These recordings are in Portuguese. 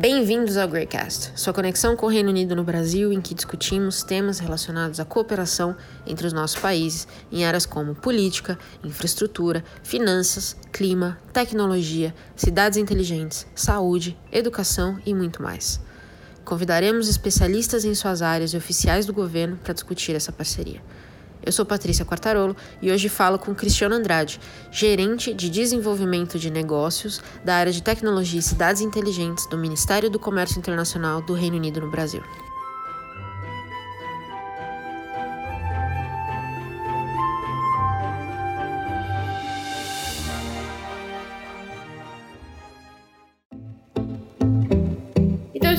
Bem-vindos ao Greycast, sua conexão com o Reino Unido no Brasil, em que discutimos temas relacionados à cooperação entre os nossos países em áreas como política, infraestrutura, finanças, clima, tecnologia, cidades inteligentes, saúde, educação e muito mais. Convidaremos especialistas em suas áreas e oficiais do governo para discutir essa parceria. Eu sou Patrícia Quartarolo e hoje falo com Cristiano Andrade, gerente de desenvolvimento de negócios da área de tecnologia e cidades inteligentes do Ministério do Comércio Internacional do Reino Unido no Brasil.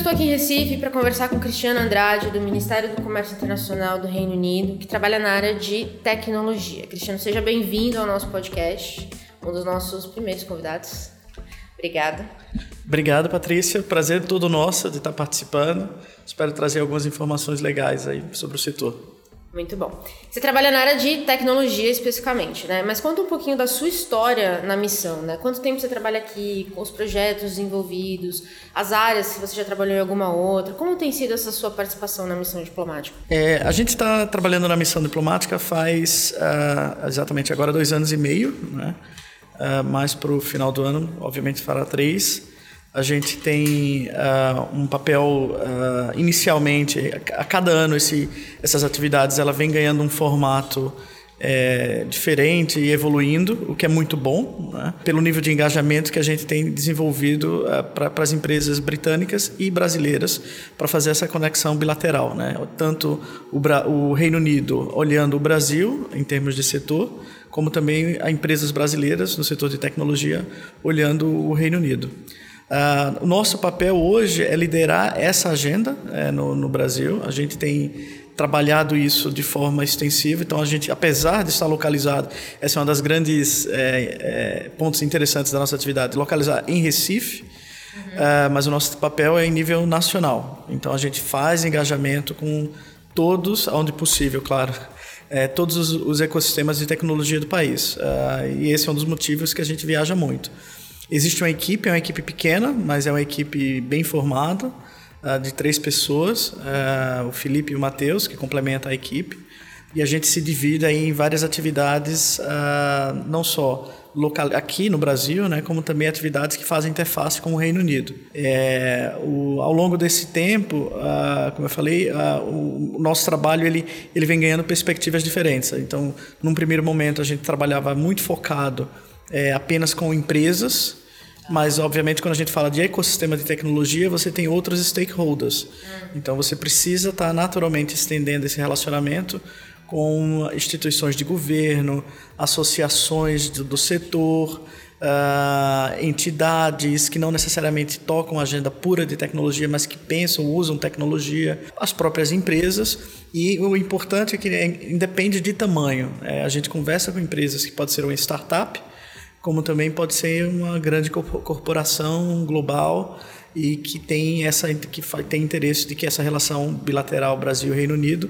Estou aqui em Recife para conversar com Cristiano Andrade, do Ministério do Comércio Internacional do Reino Unido, que trabalha na área de tecnologia. Cristiano, seja bem-vindo ao nosso podcast, um dos nossos primeiros convidados. Obrigada. Obrigado, Patrícia. Prazer todo nosso de estar participando. Espero trazer algumas informações legais aí sobre o setor. Muito bom. Você trabalha na área de tecnologia especificamente, né? Mas conta um pouquinho da sua história na missão, né? Quanto tempo você trabalha aqui, com os projetos envolvidos, as áreas, se você já trabalhou em alguma outra, como tem sido essa sua participação na missão diplomática? É, a gente está trabalhando na missão diplomática faz uh, exatamente agora dois anos e meio, né? Uh, mais para o final do ano, obviamente fará três. A gente tem uh, um papel uh, inicialmente a cada ano esse, essas atividades ela vem ganhando um formato é, diferente e evoluindo, o que é muito bom, né? pelo nível de engajamento que a gente tem desenvolvido uh, para as empresas britânicas e brasileiras para fazer essa conexão bilateral. Né? Tanto o, o Reino Unido olhando o Brasil em termos de setor, como também a empresas brasileiras no setor de tecnologia olhando o Reino Unido. Uh, o nosso papel hoje é liderar essa agenda é, no, no, Brasil. A gente tem trabalhado isso de forma extensiva. Então, a gente, apesar de estar localizado, essa é uma das grandes é, é, pontos interessantes da nossa atividade, localizar em Recife. Uhum. mas o nosso papel é em nível nacional. Então, a gente faz engajamento com todos, onde possível, claro. É, todos os, os, ecossistemas de tecnologia do país. Uh, e esse é um dos motivos que a gente viaja muito. Existe uma equipe, é uma equipe pequena, mas é uma equipe bem formada, uh, de três pessoas, uh, o Felipe e o Matheus, que complementam a equipe. E a gente se divide em várias atividades, uh, não só local, aqui no Brasil, né, como também atividades que fazem interface com o Reino Unido. É, o, ao longo desse tempo, como eu falei, o, o nosso trabalho ele, ele vem ganhando perspectivas diferentes. Então, num primeiro momento, a gente trabalhava muito focado é, apenas com empresas, mas obviamente quando a gente fala de ecossistema de tecnologia, você tem outros stakeholders. Então você precisa estar naturalmente estendendo esse relacionamento com instituições de governo, associações do, do setor, uh, entidades que não necessariamente tocam agenda pura de tecnologia, mas que pensam, usam tecnologia, as próprias empresas. E o importante é que é, independe de tamanho. É, a gente conversa com empresas que pode ser uma startup, como também pode ser uma grande corporação global e que tem essa que tem interesse de que essa relação bilateral Brasil Reino Unido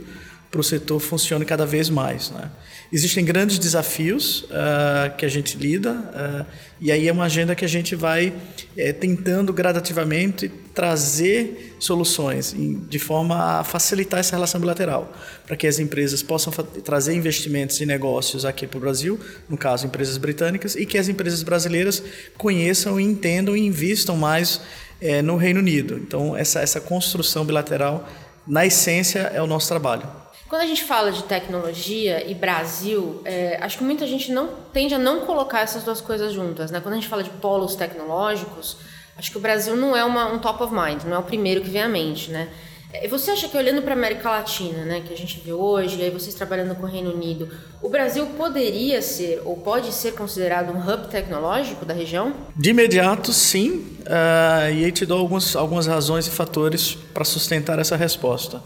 para o setor funcione cada vez mais. Né? Existem grandes desafios uh, que a gente lida, uh, e aí é uma agenda que a gente vai é, tentando gradativamente trazer soluções em, de forma a facilitar essa relação bilateral, para que as empresas possam trazer investimentos e negócios aqui para o Brasil, no caso, empresas britânicas, e que as empresas brasileiras conheçam, entendam e investam mais é, no Reino Unido. Então, essa, essa construção bilateral, na essência, é o nosso trabalho. Quando a gente fala de tecnologia e Brasil, é, acho que muita gente não tende a não colocar essas duas coisas juntas. Né? Quando a gente fala de polos tecnológicos, acho que o Brasil não é uma, um top of mind, não é o primeiro que vem à mente. Né? É, você acha que olhando para a América Latina, né, que a gente vê hoje, e aí vocês trabalhando com o Reino Unido, o Brasil poderia ser ou pode ser considerado um hub tecnológico da região? De imediato, sim. Uh, e aí te dou alguns, algumas razões e fatores para sustentar essa resposta.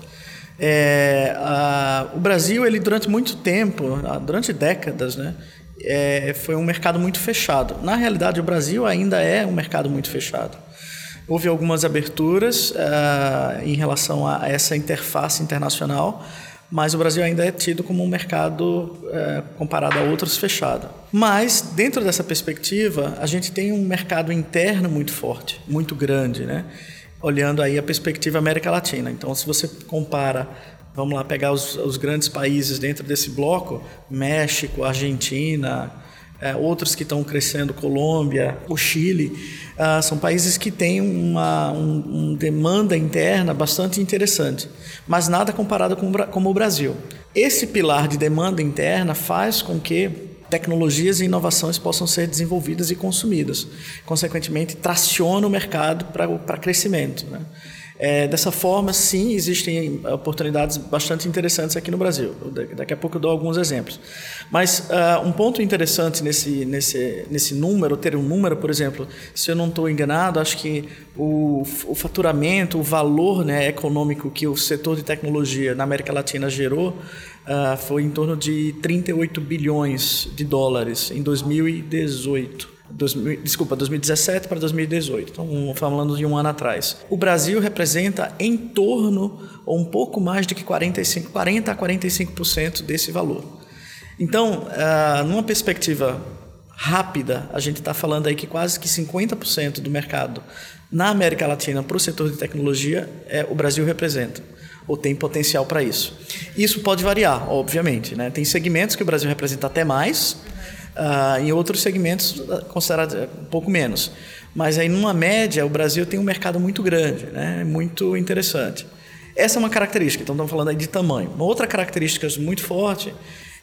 É, a, o Brasil, ele durante muito tempo, durante décadas, né, é, foi um mercado muito fechado. Na realidade, o Brasil ainda é um mercado muito fechado. Houve algumas aberturas uh, em relação a essa interface internacional, mas o Brasil ainda é tido como um mercado, é, comparado a outros, fechado. Mas, dentro dessa perspectiva, a gente tem um mercado interno muito forte, muito grande, né? Olhando aí a perspectiva América Latina. Então, se você compara vamos lá pegar os, os, grandes países dentro desse bloco, México, Argentina, é, outros que estão crescendo, Colômbia, o Chile, uh, são países que têm uma um, um demanda interna bastante interessante, mas nada comparado com, com o Brasil. Esse pilar de demanda interna faz com que tecnologias e inovações possam ser desenvolvidas e consumidas. Consequentemente, traciona o mercado para crescimento. Né? É, dessa forma, sim, existem oportunidades bastante interessantes aqui no Brasil. Daqui a pouco eu dou alguns exemplos. Mas uh, um ponto interessante nesse, nesse, nesse número, ter um número, por exemplo, se eu não estou enganado, acho que o, o faturamento, o valor né, econômico que o setor de tecnologia na América Latina gerou uh, foi em torno de 38 bilhões de dólares em 2018. 2000, desculpa, 2017 para 2018. Então, falando de um ano atrás. O Brasil representa em torno, ou um pouco mais de que 45, 40 a 45% desse valor. Então, uh, numa perspectiva rápida, a gente está falando aí que quase que 50% do mercado na América Latina para o setor de tecnologia é o Brasil representa ou tem potencial para isso. Isso pode variar, obviamente. Né? Tem segmentos que o Brasil representa até mais, Uh, em outros segmentos, ah, considerado eh, um pouco menos. Mas aí, numa média, o Brasil tem um mercado muito grande, né? muito interessante. Essa é uma característica, então estamos falando aí de tamanho. Uma outra característica muito forte,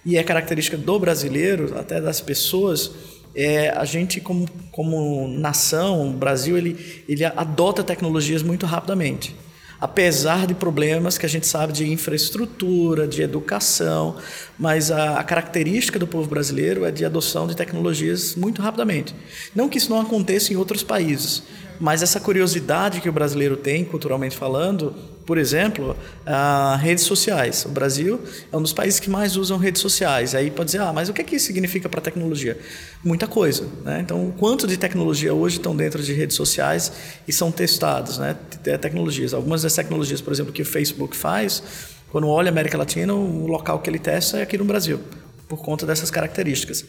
e é característica do brasileiro, até das pessoas, é a gente, como, como nação, o Brasil, ele, ele adota tecnologias muito rapidamente apesar de problemas que a gente sabe de infraestrutura, de educação, mas a, a, característica do povo brasileiro é de adoção de tecnologias muito rapidamente. Não que isso não aconteça em outros países, mas essa curiosidade que o brasileiro tem, culturalmente falando, por exemplo, uh, redes sociais. O Brasil é um dos países que mais usam redes sociais. Aí pode dizer, ah, mas o que, é que isso significa para a tecnologia? Muita coisa. Né? Então, quanto de tecnologia hoje estão dentro de redes sociais e são testados, né? Tecnologias. Algumas das tecnologias, por exemplo, que o Facebook faz, quando olha a América Latina, o local que ele testa é aqui no Brasil, por conta dessas características.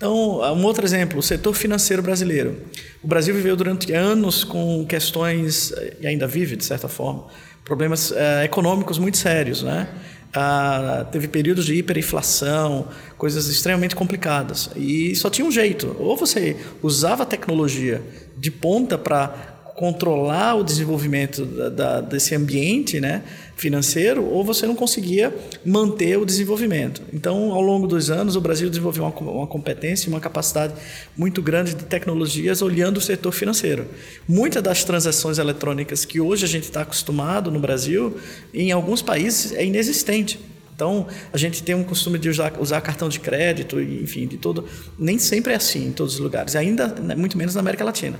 Então, um outro exemplo, o setor financeiro brasileiro. O Brasil viveu durante anos com questões, e ainda vive de certa forma, problemas é, econômicos muito sérios, né? Ah, teve períodos de hiperinflação, coisas extremamente complicadas. E só tinha um jeito: ou você usava tecnologia de ponta para controlar o desenvolvimento da, da, desse ambiente né, financeiro, ou você não conseguia manter o desenvolvimento. Então, ao longo dos anos, o Brasil desenvolveu uma, uma competência, uma capacidade muito grande de tecnologias olhando o setor financeiro. Muitas das transações eletrônicas que hoje a gente está acostumado no Brasil, em alguns países é inexistente. Então, a gente tem um costume de usar, usar cartão de crédito, enfim, de todo. Nem sempre é assim em todos os lugares, ainda né, muito menos na América Latina.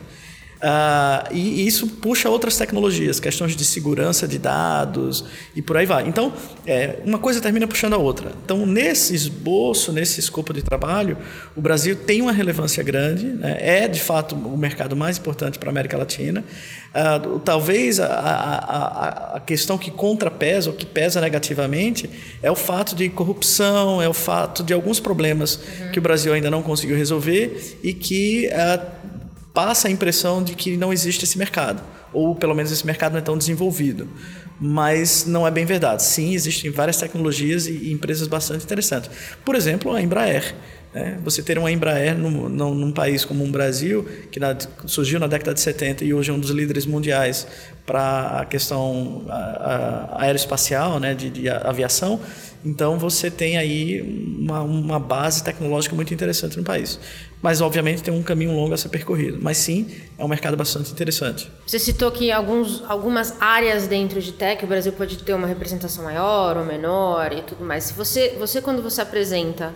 Uh, e, isso puxa outras tecnologias, questões de segurança de dados e por aí vai. Então, é, uma coisa termina puxando a outra. Então, nesse esboço, nesse escopo de trabalho, o Brasil tem uma relevância grande, né? é de fato o mercado mais importante para a América Latina. Uh, talvez a, a, a, questão que contrapesa ou que pesa negativamente é o fato de corrupção, é o fato de alguns problemas uhum. que o Brasil ainda não conseguiu resolver e que. Uh, passa a impressão de que não existe esse mercado, ou pelo menos esse mercado não é tão desenvolvido. Mas não é bem verdade. Sim, existem várias tecnologias e empresas bastante interessantes. Por exemplo, a Embraer. Né? Você ter uma Embraer num, num, num país como o Brasil, que na, surgiu na década de 70 e hoje é um dos líderes mundiais para a questão a, a, aeroespacial, né? de, de aviação, então você tem aí uma, uma base tecnológica muito interessante no país. Mas, obviamente, tem um caminho longo a ser percorrido. Mas sim, é um mercado bastante interessante. Você citou que alguns, algumas áreas dentro de tech, o Brasil pode ter uma representação maior ou menor e tudo mais. Se você, você quando você apresenta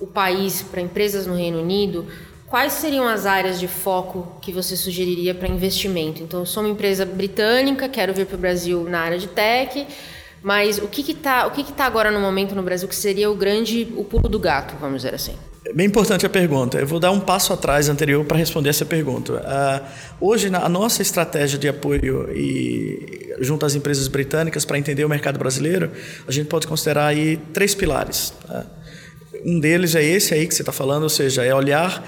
o país para empresas no Reino Unido, quais seriam as áreas de foco que você sugeriria para investimento? Então, eu sou uma empresa britânica, quero vir para o Brasil na área de tech Mas o que está o que que tá agora no momento no Brasil que seria o grande, o pulo do gato, vamos dizer assim? É bem importante a pergunta. Eu vou dar um passo atrás anterior para responder essa pergunta. Uh, hoje, a nossa estratégia de apoio e, junto às empresas britânicas para entender o mercado brasileiro, a gente pode considerar aí três pilares. Tá? Um deles é esse aí que você está falando, ou seja, é olhar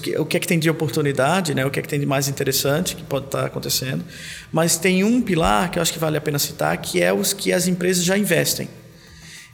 que, o que é que tem de oportunidade, né? o que é que tem de mais interessante que pode estar tá acontecendo. Mas tem um pilar que eu acho que vale a pena citar, que é os que as empresas já investem.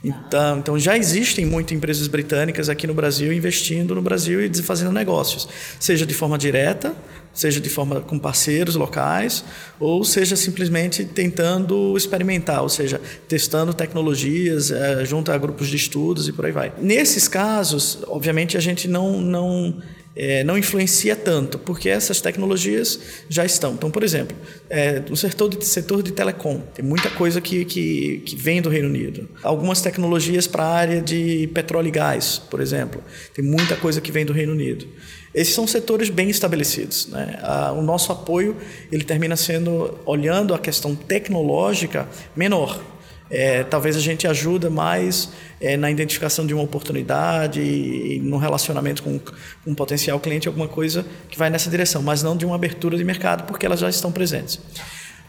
Então, então já existem muitas empresas britânicas aqui no Brasil investindo no Brasil e fazendo negócios, seja de forma direta, seja de forma com parceiros locais, ou seja simplesmente tentando experimentar, ou seja, testando tecnologias é, junto a grupos de estudos e por aí vai. Nesses casos, obviamente a gente não não é, não influencia tanto, porque essas tecnologias já estão. Então, por exemplo, é, no setor de, setor de telecom, tem muita coisa que, que, que vem do Reino Unido. Algumas tecnologias para a área de petróleo e gás, por exemplo, tem muita coisa que vem do Reino Unido. Esses são setores bem estabelecidos. Né? o nosso apoio ele termina sendo, olhando a questão tecnológica, menor. É, talvez a gente ajuda mais é, na identificação de uma oportunidade e, no relacionamento com, com um potencial cliente, alguma coisa que vai nessa direção, mas não de uma abertura de mercado, porque elas já estão presentes.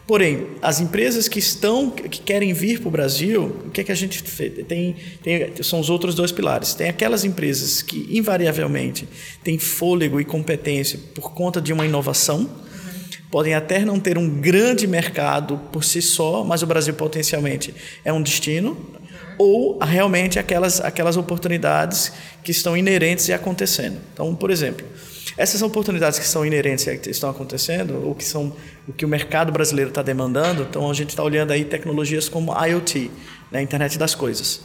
Porém, as empresas que estão, que querem vir para o Brasil, o que, é que a gente tem, tem? São os outros dois pilares. Tem aquelas empresas que, invariavelmente, têm fôlego e competência por conta de uma inovação, podem até não ter um grande mercado por si só, mas o Brasil potencialmente é um destino, ou realmente aquelas, aquelas oportunidades que estão inerentes e acontecendo. Então, por exemplo, essas oportunidades que são inerentes e que estão acontecendo, ou que são o que o mercado brasileiro está demandando, então a gente está olhando aí tecnologias como IoT, né, Internet das Coisas.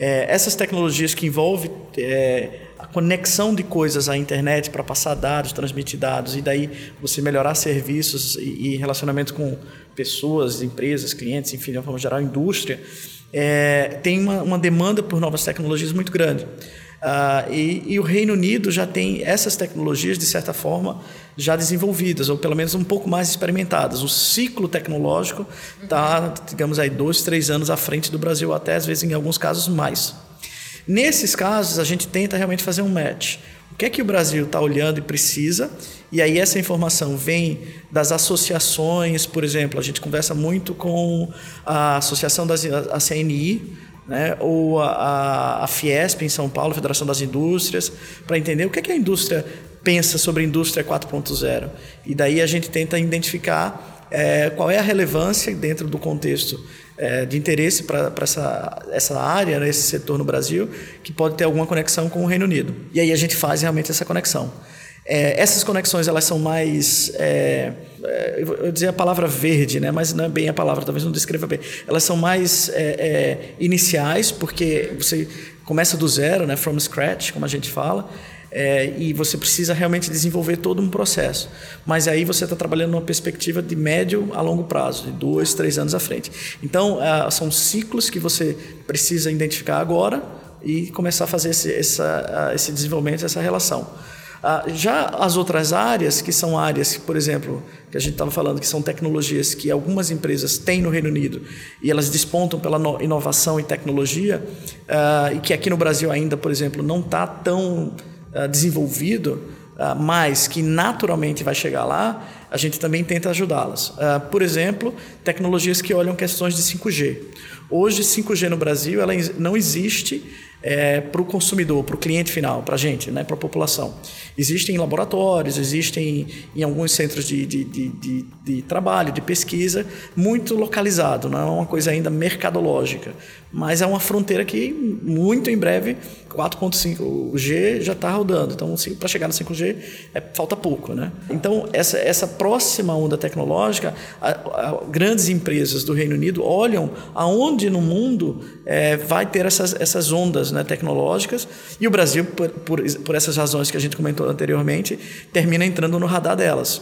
É, essas tecnologias que envolvem é, a conexão de coisas à internet para passar dados, transmitir dados e daí você melhorar serviços e, e relacionamento com pessoas, empresas, clientes, enfim, de uma forma geral, indústria, é, tem uma, uma, demanda por novas tecnologias muito grande. Uh, e, e, o Reino Unido já tem essas tecnologias, de certa forma, já desenvolvidas, ou pelo menos um pouco mais experimentadas. O ciclo tecnológico está, digamos aí, dois, três anos à frente do Brasil, até às vezes, em alguns casos, mais. Nesses casos, a gente tenta realmente fazer um match. O que é que o Brasil está olhando e precisa? E aí essa informação vem das associações, por exemplo, a gente conversa muito com a associação da CNI, né, ou a, a Fiesp em São Paulo, Federação das Indústrias, para entender o que, é que a indústria pensa sobre a indústria 4.0. E daí a gente tenta identificar é, qual é a relevância dentro do contexto é, de interesse para essa, essa área, né, esse setor no Brasil, que pode ter alguma conexão com o Reino Unido. E aí a gente faz realmente essa conexão. É, essas conexões elas são mais, é, é eu dizer a palavra verde, né? mas não é bem a palavra, talvez não descreva bem. Elas são mais é, é, iniciais, porque você começa do zero, né? from scratch, como a gente fala, é, e você precisa realmente desenvolver todo um processo. Mas aí você está trabalhando numa perspectiva de médio a longo prazo, de dois, três anos à frente. Então, uh, são ciclos que você precisa identificar agora e começar a fazer esse, essa, uh, esse desenvolvimento, essa relação. Uh, já as outras áreas, que são áreas, por exemplo, que a gente estava falando, que são tecnologias que algumas empresas têm no Reino Unido e elas despontam pela inovação e tecnologia, e que aqui no Brasil ainda, por exemplo, não está tão uh, desenvolvido, uh, mas que naturalmente vai chegar lá, a gente também tenta ajudá-las. Uh, por exemplo, tecnologias que olham questões de 5G. Hoje, 5G no Brasil ela não existe é, para o consumidor, para o cliente final, para a gente, né, para a população. Existem laboratórios, existem em alguns centros de, de, de, de, de trabalho, de pesquisa, muito localizado, não é uma coisa ainda mercadológica, mas é uma fronteira que muito em breve 4.5G já está rodando, então para chegar no 5G é, falta pouco, né? Então essa, essa próxima onda tecnológica, a, a, grandes empresas do Reino Unido olham aonde no mundo é, vai ter essas, essas ondas né, tecnológicas. E o Brasil por, por, por essas razões que a gente comentou anteriormente termina entrando no radar delas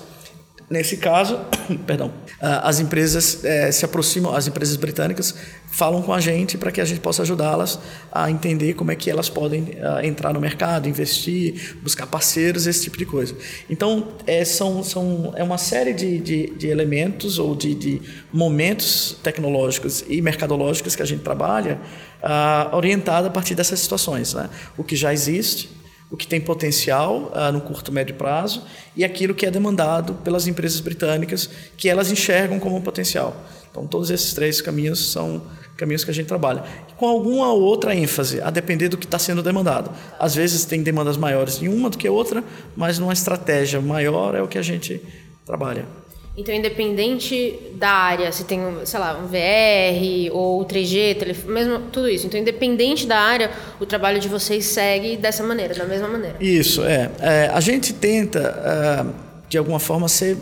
Nesse caso, perdão, ah, as empresas é, se aproximam, as empresas britânicas falam com a gente para que a gente possa ajudá-las a entender como é que elas podem uh, entrar no mercado, investir, buscar parceiros, esse tipo de coisa. Então, é, são, são, é uma série de, de, de elementos ou de, de, momentos tecnológicos e mercadológicos que a gente trabalha uh, orientada a partir dessas situações. Né? O que já existe, o que tem potencial uh, no curto médio prazo e aquilo que é demandado pelas empresas britânicas que elas enxergam como um potencial. Então, todos esses três caminhos são caminhos que a gente trabalha. Com alguma outra ênfase, a depender do que está sendo demandado. Às vezes tem demandas maiores em uma do que outra, mas numa estratégia maior é o que a gente trabalha. Então, independente da área, se tem, sei lá, um VR ou 3G, telefone, mesmo tudo isso. Então, independente da área, o trabalho de vocês segue dessa maneira, da mesma maneira. Isso, é. é a gente tenta, uh, de alguma forma, ser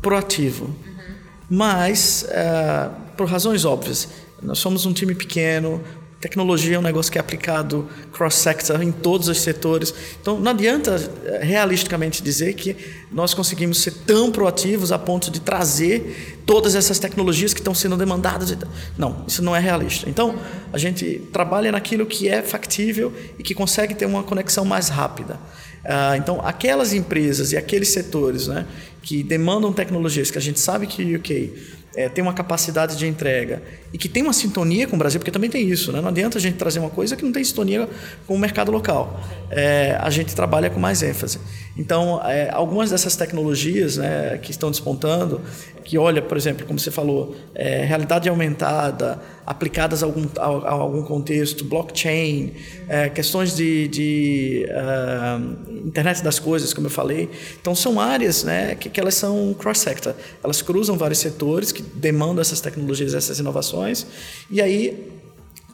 proativo. Uhum. Mas, uh, por razões óbvias, nós somos um time pequeno, Tecnologia é um negócio que é aplicado cross-sector em todos os setores. Então, não adianta eh, realisticamente dizer que nós conseguimos ser tão proativos a ponto de trazer todas essas tecnologias que estão sendo demandadas. Não, isso não é realista. Então, a gente trabalha naquilo que é factível e que consegue ter uma conexão mais rápida. Ah, então, aquelas empresas e aqueles setores né, que demandam tecnologias que a gente sabe que o UK é, tem uma capacidade de entrega e que tem uma sintonia com o Brasil, porque também tem isso, né? não adianta a gente trazer uma coisa que não tem sintonia com o mercado local. É, a gente trabalha com mais ênfase. Então, é, algumas dessas tecnologias né, que estão despontando, que olha, por exemplo, como você falou, é, realidade aumentada, aplicadas a algum, a, a algum contexto, blockchain, é, questões de, de uh, internet das coisas, como eu falei. Então, são áreas né, que, que elas são cross-sector. Elas cruzam vários setores que demandam essas tecnologias, essas inovações. E aí,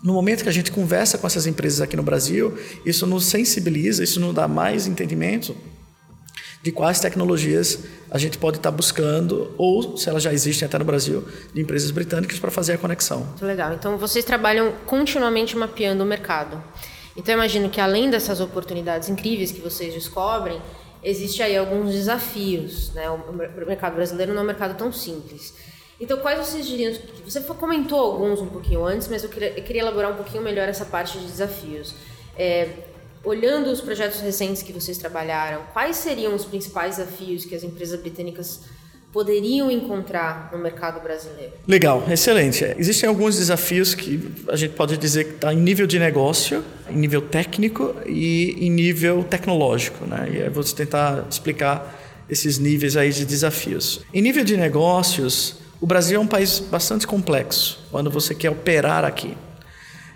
no momento que a gente conversa com essas empresas aqui no Brasil, isso nos sensibiliza, isso nos dá mais entendimento de quais tecnologias a gente pode estar buscando, ou se elas já existem até no Brasil, de empresas britânicas para fazer a conexão. Muito legal. Então, vocês trabalham continuamente mapeando o mercado. Então, imagino que além dessas oportunidades incríveis que vocês descobrem, existe aí alguns desafios. Né? O mercado brasileiro não é um mercado tão simples. Então, quais vocês diriam? Você comentou alguns um pouquinho antes, mas eu queria, eu queria elaborar um pouquinho melhor essa parte de desafios. É, olhando os projetos recentes que vocês trabalharam, quais seriam os principais desafios que as empresas britânicas poderiam encontrar no mercado brasileiro? Legal, excelente. Existem alguns desafios que a gente pode dizer que está em nível de negócio, em nível técnico e em nível tecnológico. Né? E aí vou tentar explicar esses níveis aí de desafios. Em nível de negócios, o Brasil é um país bastante complexo quando você quer operar aqui.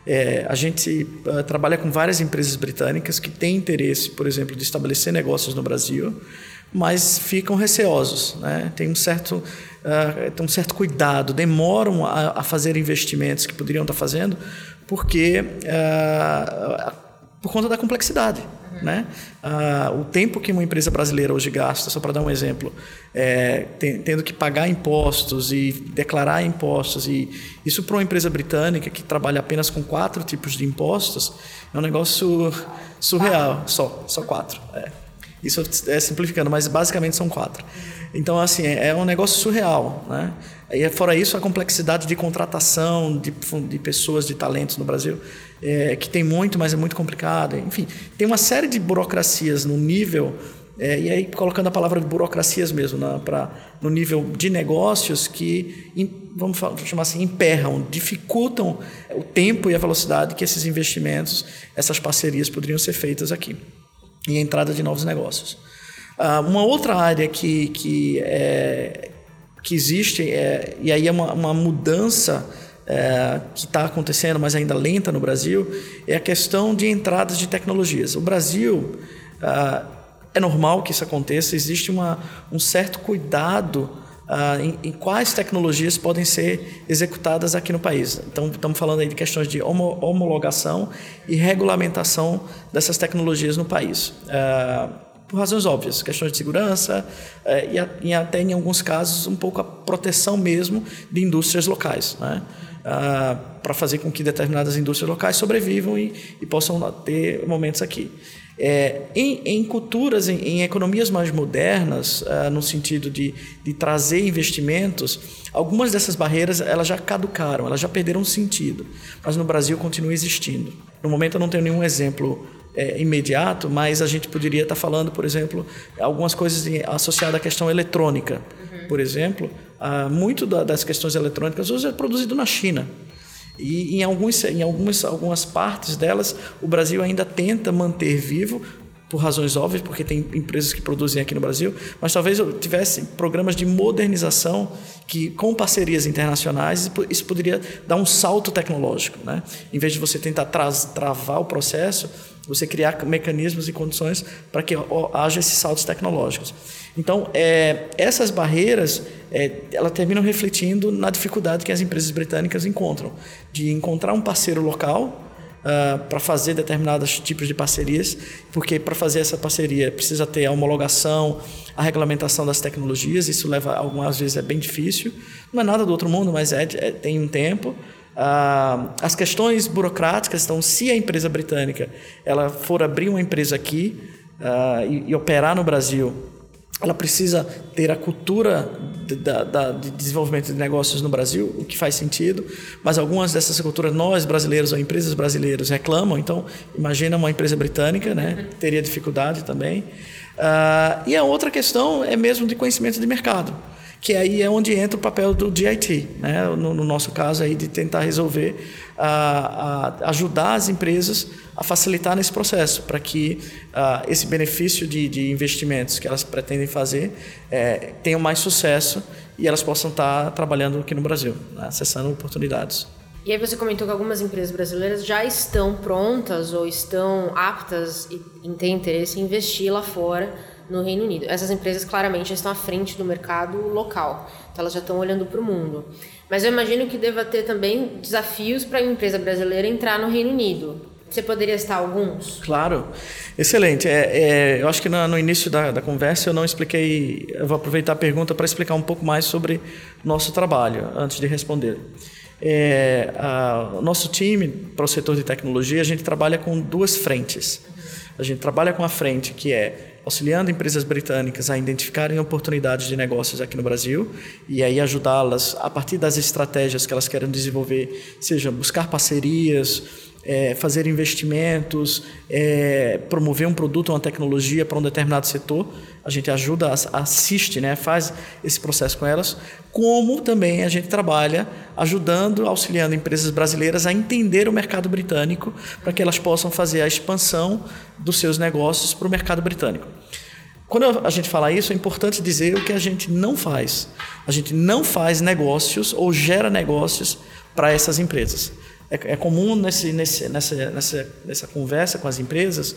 É, a gente uh, trabalha com várias empresas britânicas que têm interesse, por exemplo, de estabelecer negócios no Brasil, mas ficam receosos, né? tem, um certo, uh, tem um certo cuidado, demoram a, a, fazer investimentos que poderiam estar fazendo, porque uh, por conta da complexidade. Né? Ah, o tempo que uma empresa brasileira hoje gasta, só para dar um exemplo, é, tem, tendo que pagar impostos e declarar impostos, e isso para uma empresa britânica que trabalha apenas com quatro tipos de impostos, é um negócio surreal. Só, só quatro. É. Isso é simplificando, mas basicamente são quatro. Então, assim, é, é um negócio surreal. Né? E fora isso, a complexidade de contratação de, de pessoas, de talentos no Brasil é, que tem muito, mas é muito complicado. Enfim, tem uma série de burocracias no nível, é, e aí colocando a palavra burocracias mesmo na, pra, no nível de negócios que, vamos chamar assim, emperram, dificultam o tempo e a velocidade que esses investimentos, essas parcerias poderiam ser feitas aqui. E a entrada de novos negócios. Ah, uma outra área que, que, é, que existe, é, e aí é uma, uma mudança é, que está acontecendo, mas ainda lenta no Brasil, é a questão de entradas de tecnologias. O Brasil, ah, é normal que isso aconteça, existe uma, um certo cuidado ah, em, em, quais tecnologias podem ser executadas aqui no país. Então, estamos falando aí de questões de homologação e regulamentação dessas tecnologias no país. Ah, por razões óbvias, questões de segurança eh, e, até em alguns casos um pouco a proteção mesmo de indústrias locais. Né? Para fazer com que determinadas indústrias locais sobrevivam e, e, possam ter momentos aqui. É, em, em, culturas, em, em, economias mais modernas, uh, no sentido de, de trazer investimentos, algumas dessas barreiras elas já caducaram, elas já perderam sentido, mas no Brasil continua existindo. No momento eu não tenho nenhum exemplo é, imediato, mas a gente poderia estar falando, por exemplo, algumas coisas associadas à questão eletrônica. Uhum. Por exemplo, uh, muito da, das questões eletrônicas hoje é produzido na China. E em, alguns, em algumas, algumas partes delas, o Brasil ainda tenta manter vivo, por razões óbvias, porque tem empresas que produzem aqui no Brasil, mas talvez eu tivesse programas de modernização que, com parcerias internacionais, isso poderia dar um salto tecnológico. Né? Em vez de você tentar tra travar o processo, você criar mecanismos e condições para que haja esses saltos tecnológicos. Então, é, essas barreiras, é, elas terminam refletindo na dificuldade que as empresas britânicas encontram de encontrar um parceiro local uh, para fazer determinados tipos de parcerias, porque para fazer essa parceria precisa ter a homologação, a regulamentação das tecnologias, isso leva algumas vezes é bem difícil. Não é nada do outro mundo, mas é, é tem um tempo. Uh, as questões burocráticas, então, se a empresa britânica ela for abrir uma empresa aqui uh, e, e operar no Brasil, ela precisa ter a cultura de, de, desenvolvimento de negócios no Brasil, o que faz sentido, mas algumas dessas culturas nós brasileiros ou empresas brasileiras reclamam, então imagina uma empresa britânica, né, teria dificuldade também. Uh, e a outra questão é mesmo de conhecimento de mercado que aí é onde entra o papel do DIT, né? no, no nosso caso aí de tentar resolver, a, a ajudar as empresas a facilitar nesse processo, para que uh, esse benefício de, de, investimentos que elas pretendem fazer é, tenham mais sucesso e elas possam estar trabalhando aqui no Brasil, né? acessando oportunidades. E aí você comentou que algumas empresas brasileiras já estão prontas ou estão aptas e, e têm interesse em investir lá fora no Reino Unido. Essas empresas claramente já estão à frente do mercado local, então elas já estão olhando para o mundo. Mas eu imagino que deva ter também desafios para a empresa brasileira entrar no Reino Unido. Você poderia citar alguns? Claro, excelente. É, é, eu acho que no, no início da, da, conversa eu não expliquei. Eu vou aproveitar a pergunta para explicar um pouco mais sobre nosso trabalho antes de responder. É, a, o nosso time para o setor de tecnologia a gente trabalha com duas frentes. A gente trabalha com a frente que é auxiliando empresas britânicas a identificarem oportunidades de negócios aqui no Brasil e aí ajudá-las a partir das estratégias que elas querem desenvolver, seja buscar parcerias, é, fazer investimentos, é, promover um produto ou uma tecnologia para um determinado setor. A gente ajuda, assiste, né, faz esse processo com elas, como também a gente trabalha ajudando, auxiliando empresas brasileiras a entender o mercado britânico para que elas possam fazer a expansão dos seus negócios para o mercado britânico. Quando a gente fala isso, é importante dizer o que a gente não faz. A gente não faz negócios ou gera negócios para essas empresas. É, é comum nesse, nesse, nessa, nessa, nessa conversa com as empresas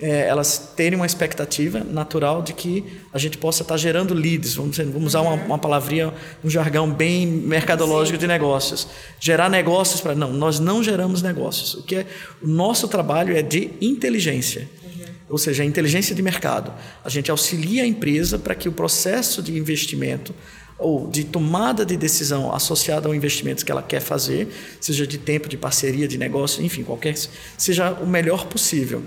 é, elas terem uma expectativa natural de que a gente possa estar gerando leads, vamos, vamos usar uma, uma palavrinha, um jargão bem mercadológico de negócios. Gerar negócios para. Não, nós não geramos negócios. O que é. O nosso trabalho é de inteligência. Uhum. Ou seja, a inteligência de mercado. A gente auxilia a empresa para que o processo de investimento ou de tomada de decisão associada ao investimento que ela quer fazer, seja de tempo, de parceria, de negócio, enfim, qualquer, seja o melhor possível.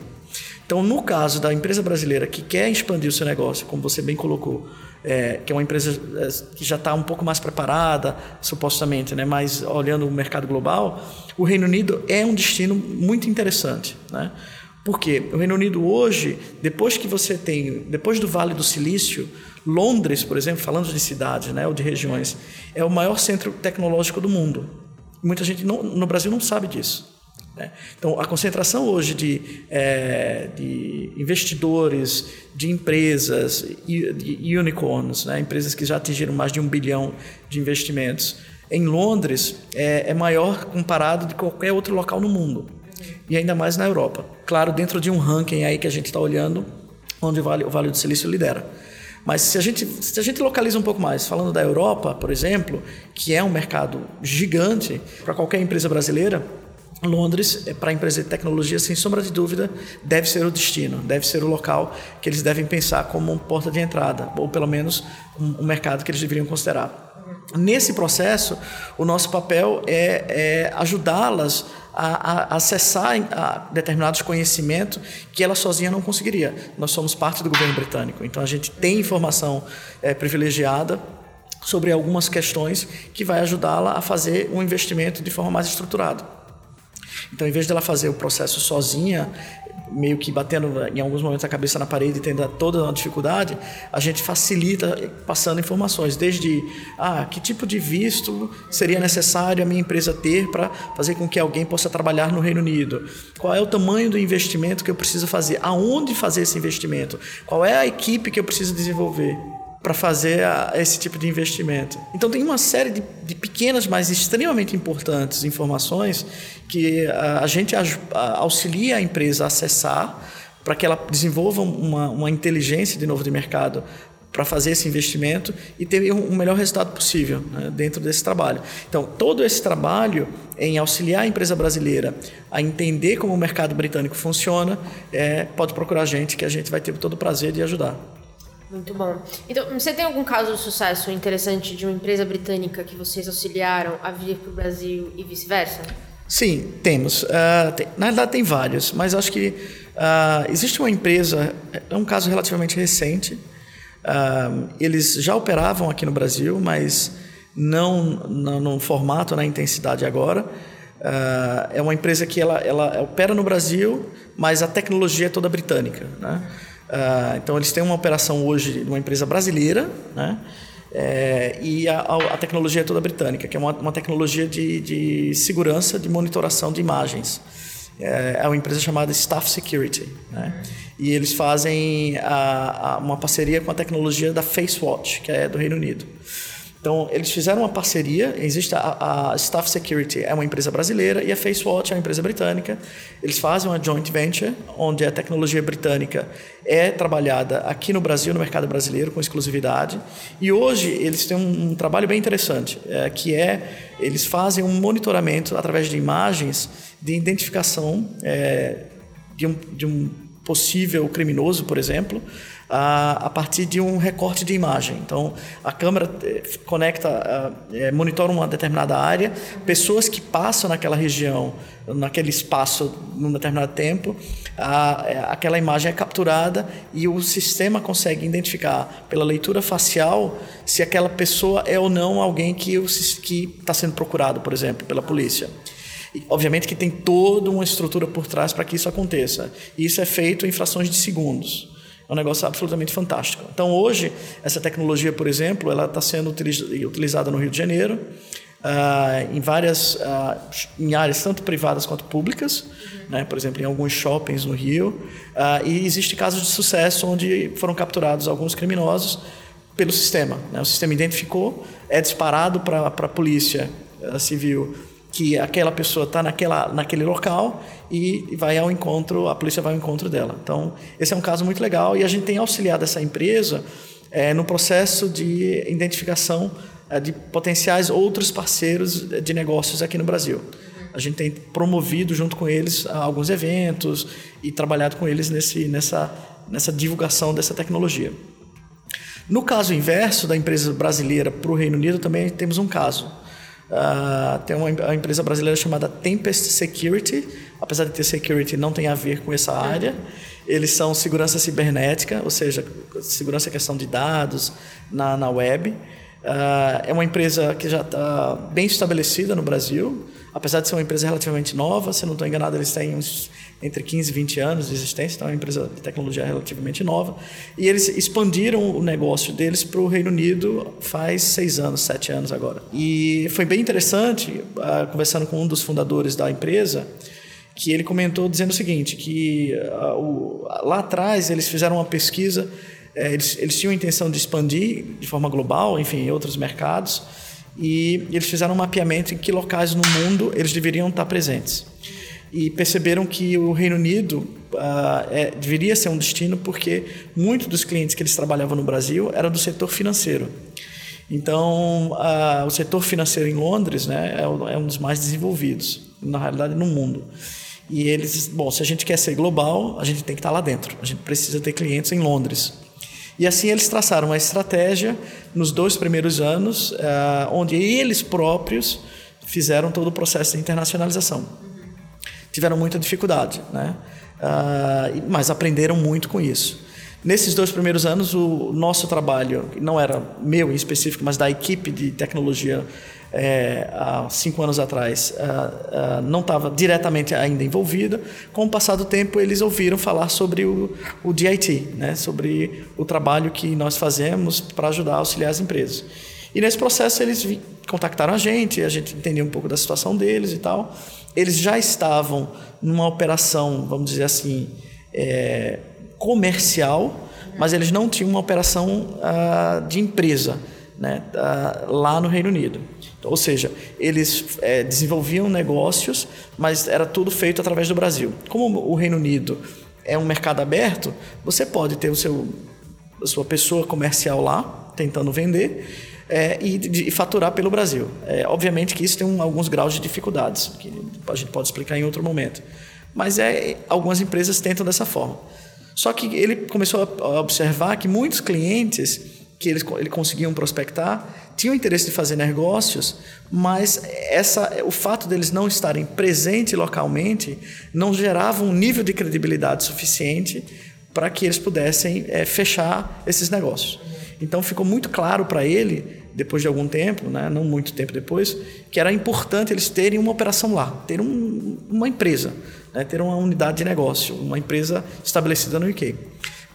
Então, no caso da empresa brasileira que quer expandir o seu negócio, como você bem colocou, é, que é uma empresa é, que já está um pouco mais preparada, supostamente, né, mas olhando o mercado global, o Reino Unido é um destino muito interessante. Né? Porque o Reino Unido hoje, depois que você tem, depois do Vale do Silício, Londres, por exemplo, falando de cidades, né, ou de regiões, é o maior centro tecnológico do mundo. Muita gente não, no Brasil não sabe disso. Né? Então, a concentração hoje de, é, de investidores, de empresas, de unicorns, né, empresas que já atingiram mais de um bilhão de investimentos, em Londres é, é maior comparado de qualquer outro local no mundo e ainda mais na Europa. Claro, dentro de um ranking aí que a gente está olhando, onde o Vale, o vale do Silício lidera. Mas se a, gente, se a gente localiza um pouco mais, falando da Europa, por exemplo, que é um mercado gigante para qualquer empresa brasileira, Londres, é, para a empresa de tecnologia, sem sombra de dúvida, deve ser o destino, deve ser o local que eles devem pensar como uma porta de entrada, ou pelo menos um, um mercado que eles deveriam considerar. Nesse processo, o nosso papel é, é ajudá-las a, a acessar a determinados conhecimentos que ela sozinha não conseguiria. Nós somos parte do governo britânico, então a gente tem informação é, privilegiada sobre algumas questões que vai ajudá-la a fazer um investimento de forma mais estruturada. Então, em vez dela fazer o processo sozinha, meio que batendo em alguns momentos a cabeça na parede e tendo toda a dificuldade, a gente facilita passando informações, desde ah, que tipo de visto seria necessário a minha empresa ter para fazer com que alguém possa trabalhar no Reino Unido, qual é o tamanho do investimento que eu preciso fazer, aonde fazer esse investimento, qual é a equipe que eu preciso desenvolver para fazer a, esse tipo de investimento. Então tem uma série de, de pequenas, mas extremamente importantes informações que a, a gente a, auxilia a empresa a acessar para que ela desenvolva uma, uma inteligência de novo de mercado para fazer esse investimento e ter um melhor resultado possível né, dentro desse trabalho. Então, todo esse trabalho em auxiliar a empresa brasileira a entender como o mercado britânico funciona, é, pode procurar a gente, que a gente vai ter todo o prazer de ajudar. Muito bom. Então, você tem algum caso de sucesso interessante de uma empresa britânica que vocês auxiliaram a vir para o Brasil e vice-versa? Sim, temos. Uh, tem, na verdade, tem vários, mas acho que uh, existe uma empresa, é um caso relativamente recente. Uh, eles já operavam aqui no Brasil, mas não, não no formato, na intensidade agora. é uma empresa que ela, ela opera no Brasil, mas a tecnologia é toda britânica. Né? Uh, então, eles têm uma operação hoje de uma empresa brasileira, né? É, e a, a, tecnologia é toda britânica, que é uma, uma tecnologia de, de, segurança, de monitoração de imagens. É, é uma empresa chamada Staff Security. Né? E eles fazem a, a, uma parceria com a tecnologia da FaceWatch, que é do Reino Unido. Então, eles fizeram uma parceria. Existe a, a, Staff Security, é uma empresa brasileira, e a FaceWatch é uma empresa britânica. Eles fazem uma joint venture, onde a tecnologia britânica é trabalhada aqui no Brasil, no mercado brasileiro, com exclusividade. E hoje eles têm um, um trabalho bem interessante, é, que é eles fazem um monitoramento através de imagens de identificação é, de, um, de um possível criminoso, por exemplo a, a partir de um recorte de imagem. Então, a câmera eh, conecta, é, monitora uma determinada área, pessoas que passam naquela região, naquele espaço, num determinado tempo, a, aquela imagem é capturada e o sistema consegue identificar pela leitura facial se aquela pessoa é ou não alguém que está sendo procurado, por exemplo, pela polícia. Obviamente que tem toda uma estrutura por trás para que isso aconteça. Isso é feito em frações de segundos. É um negócio absolutamente fantástico. Então, hoje, essa tecnologia, por exemplo, ela está sendo utilizada no Rio de Janeiro, uh, em várias uh, em áreas tanto privadas quanto públicas, uhum. né? por exemplo, em alguns shoppings no Rio. Uh, e existe casos de sucesso onde foram capturados alguns criminosos pelo sistema. Né? O sistema identificou, é disparado para a polícia civil que aquela pessoa está naquela, naquele local e vai ao encontro, a polícia vai ao encontro dela. Então, esse é um caso muito legal e a gente tem auxiliado essa empresa é, no processo de identificação é, de potenciais outros parceiros de negócios aqui no Brasil. A gente tem promovido junto com eles alguns eventos e trabalhado com eles nesse, nessa, nessa divulgação dessa tecnologia. No caso inverso da empresa brasileira para o Reino Unido, também temos um caso. Uh, tem uma, uma, empresa brasileira chamada Tempest Security. Apesar de ter security, não tem a ver com essa área. Eles são segurança cibernética, ou seja, segurança questão de dados na, na web. Uh, é uma empresa que já está bem estabelecida no Brasil. Apesar de ser uma empresa relativamente nova, se não estou enganado, eles têm uns entre 15 e 20 anos de existência, então é uma empresa de tecnologia relativamente nova. E eles expandiram o negócio deles para o Reino Unido faz seis anos, sete anos agora. E foi bem interessante, uh, conversando com um dos fundadores da empresa, que ele comentou dizendo o seguinte, que uh, o, lá atrás eles fizeram uma pesquisa, eh, eles, eles tinham a intenção de expandir de forma global, enfim, em outros mercados, e eles fizeram um mapeamento em que locais no mundo eles deveriam estar presentes e perceberam que o Reino Unido uh, é, deveria ser um destino porque muitos dos clientes que eles trabalhavam no Brasil eram do setor financeiro. Então, uh, o setor financeiro em Londres né, é, é, um dos mais desenvolvidos, na realidade, no mundo. E eles, bom, se a gente quer ser global, a gente tem que estar lá dentro. A gente precisa ter clientes em Londres. E assim eles traçaram uma estratégia nos dois primeiros anos, uh, onde eles próprios fizeram todo o processo de internacionalização. Tiveram muita dificuldade, né? Uh, mas aprenderam muito com isso. Nesses dois primeiros anos, o nosso trabalho, não era meu em específico, mas da equipe de tecnologia é, há cinco anos atrás, uh, uh, não estava diretamente ainda envolvida. Com o passar do tempo, eles ouviram falar sobre o, o DIT, né? sobre o trabalho que nós fazemos para ajudar a auxiliar as empresas. E nesse processo, eles contactaram a gente, a gente entendeu um pouco da situação deles e tal. Eles já estavam numa operação, vamos dizer assim, é, comercial, mas eles não tinham uma operação uh, de empresa né, uh, lá no Reino Unido. Ou seja, eles é, desenvolviam negócios, mas era tudo feito através do Brasil. Como o Reino Unido é um mercado aberto, você pode ter o seu, a sua pessoa comercial lá, tentando vender, é, e, de, faturar pelo Brasil. É, obviamente que isso tem um, alguns graus de dificuldades, que a gente pode explicar em outro momento. Mas é, algumas empresas tentam dessa forma. Só que ele começou a observar que muitos clientes que eles, ele conseguiam prospectar tinham interesse de fazer negócios, mas essa, o fato deles não estarem presentes localmente não gerava um nível de credibilidade suficiente para que eles pudessem é, fechar esses negócios. Então ficou muito claro para ele, depois de algum tempo, né, não muito tempo depois, que era importante eles terem uma operação lá, ter um, uma empresa, né, ter uma unidade de negócio, uma empresa estabelecida no UK.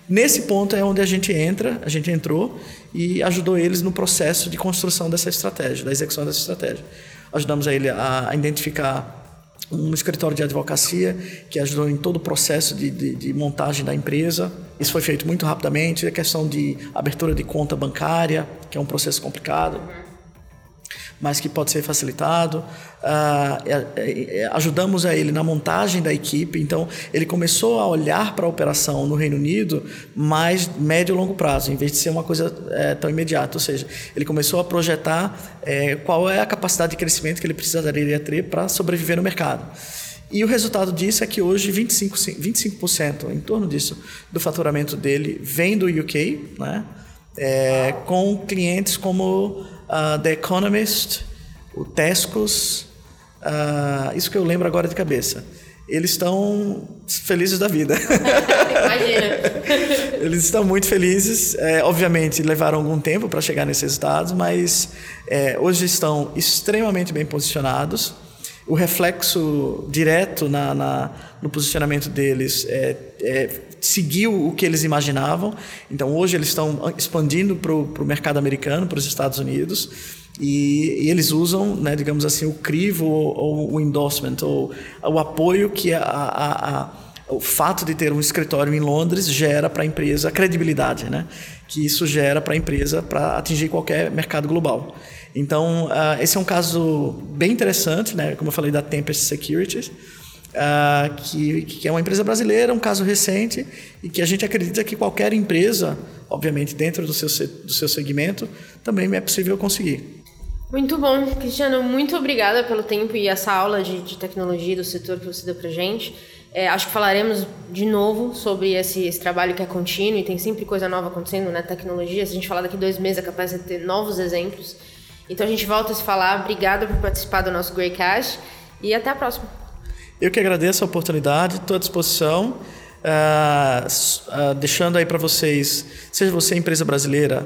Nesse ponto é onde a gente entra, a gente entrou e ajudou eles no processo de construção dessa estratégia, da execução dessa estratégia. Ajudamos a ele a identificar um escritório de advocacia que ajudou em todo o processo de, de, de, montagem da empresa. Isso foi feito muito rapidamente. A questão de abertura de conta bancária, que é um processo complicado mas que pode ser facilitado. É, ajudamos a ele na montagem da equipe, então ele começou a olhar para a operação no Reino Unido mais médio e longo prazo, em vez de ser uma coisa é, tão imediata. Ou seja, ele começou a projetar é, qual é a capacidade de crescimento que ele precisaria ter para sobreviver no mercado. E o resultado disso é que hoje 25%, 25% em torno disso, do faturamento dele vem do UK, né? É, com clientes como uh, The Economist, o Tescos, uh, isso que eu lembro agora de cabeça. Eles estão felizes da vida. Imagina. Eles estão muito felizes. É, obviamente, levaram algum tempo para chegar nesses resultados, mas é, hoje estão extremamente bem posicionados. O reflexo direto na, na no posicionamento deles é, é, seguiu o que eles imaginavam. Então, hoje eles estão expandindo para o mercado americano, para os Estados Unidos. E, e, eles usam, né, digamos assim, o crivo ou, ou o endorsement, ou o apoio que a, a, a, o fato de ter um escritório em Londres gera para a empresa, a credibilidade né, que isso gera para a empresa para atingir qualquer mercado global. Então, uh, esse é um caso bem interessante, né, como eu falei da Tempest Securities, uh, que, que é uma empresa brasileira, um caso recente, e que a gente acredita que qualquer empresa, obviamente dentro do seu, do seu segmento, também é possível conseguir. Muito bom, Cristiano, muito obrigada pelo tempo e essa aula de, de tecnologia do setor que você deu para gente. É, acho que falaremos de novo sobre esse, esse, trabalho que é contínuo e tem sempre coisa nova acontecendo na né? tecnologia. Se a gente falar daqui dois meses, é capaz de ter novos exemplos. Então a gente volta a se falar. Obrigada por participar do nosso Greycast e até a próxima. Eu que agradeço a oportunidade, estou à disposição, uh, uh, deixando aí para vocês, seja você empresa brasileira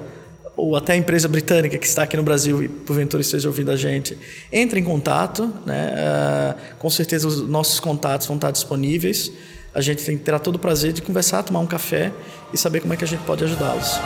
ou até empresa britânica que está aqui no Brasil e porventura esteja ouvindo a gente, entre em contato, né? Uh, com certeza os nossos contatos vão estar disponíveis. A gente terá todo o prazer de conversar, tomar um café e saber como é que a gente pode ajudá-los.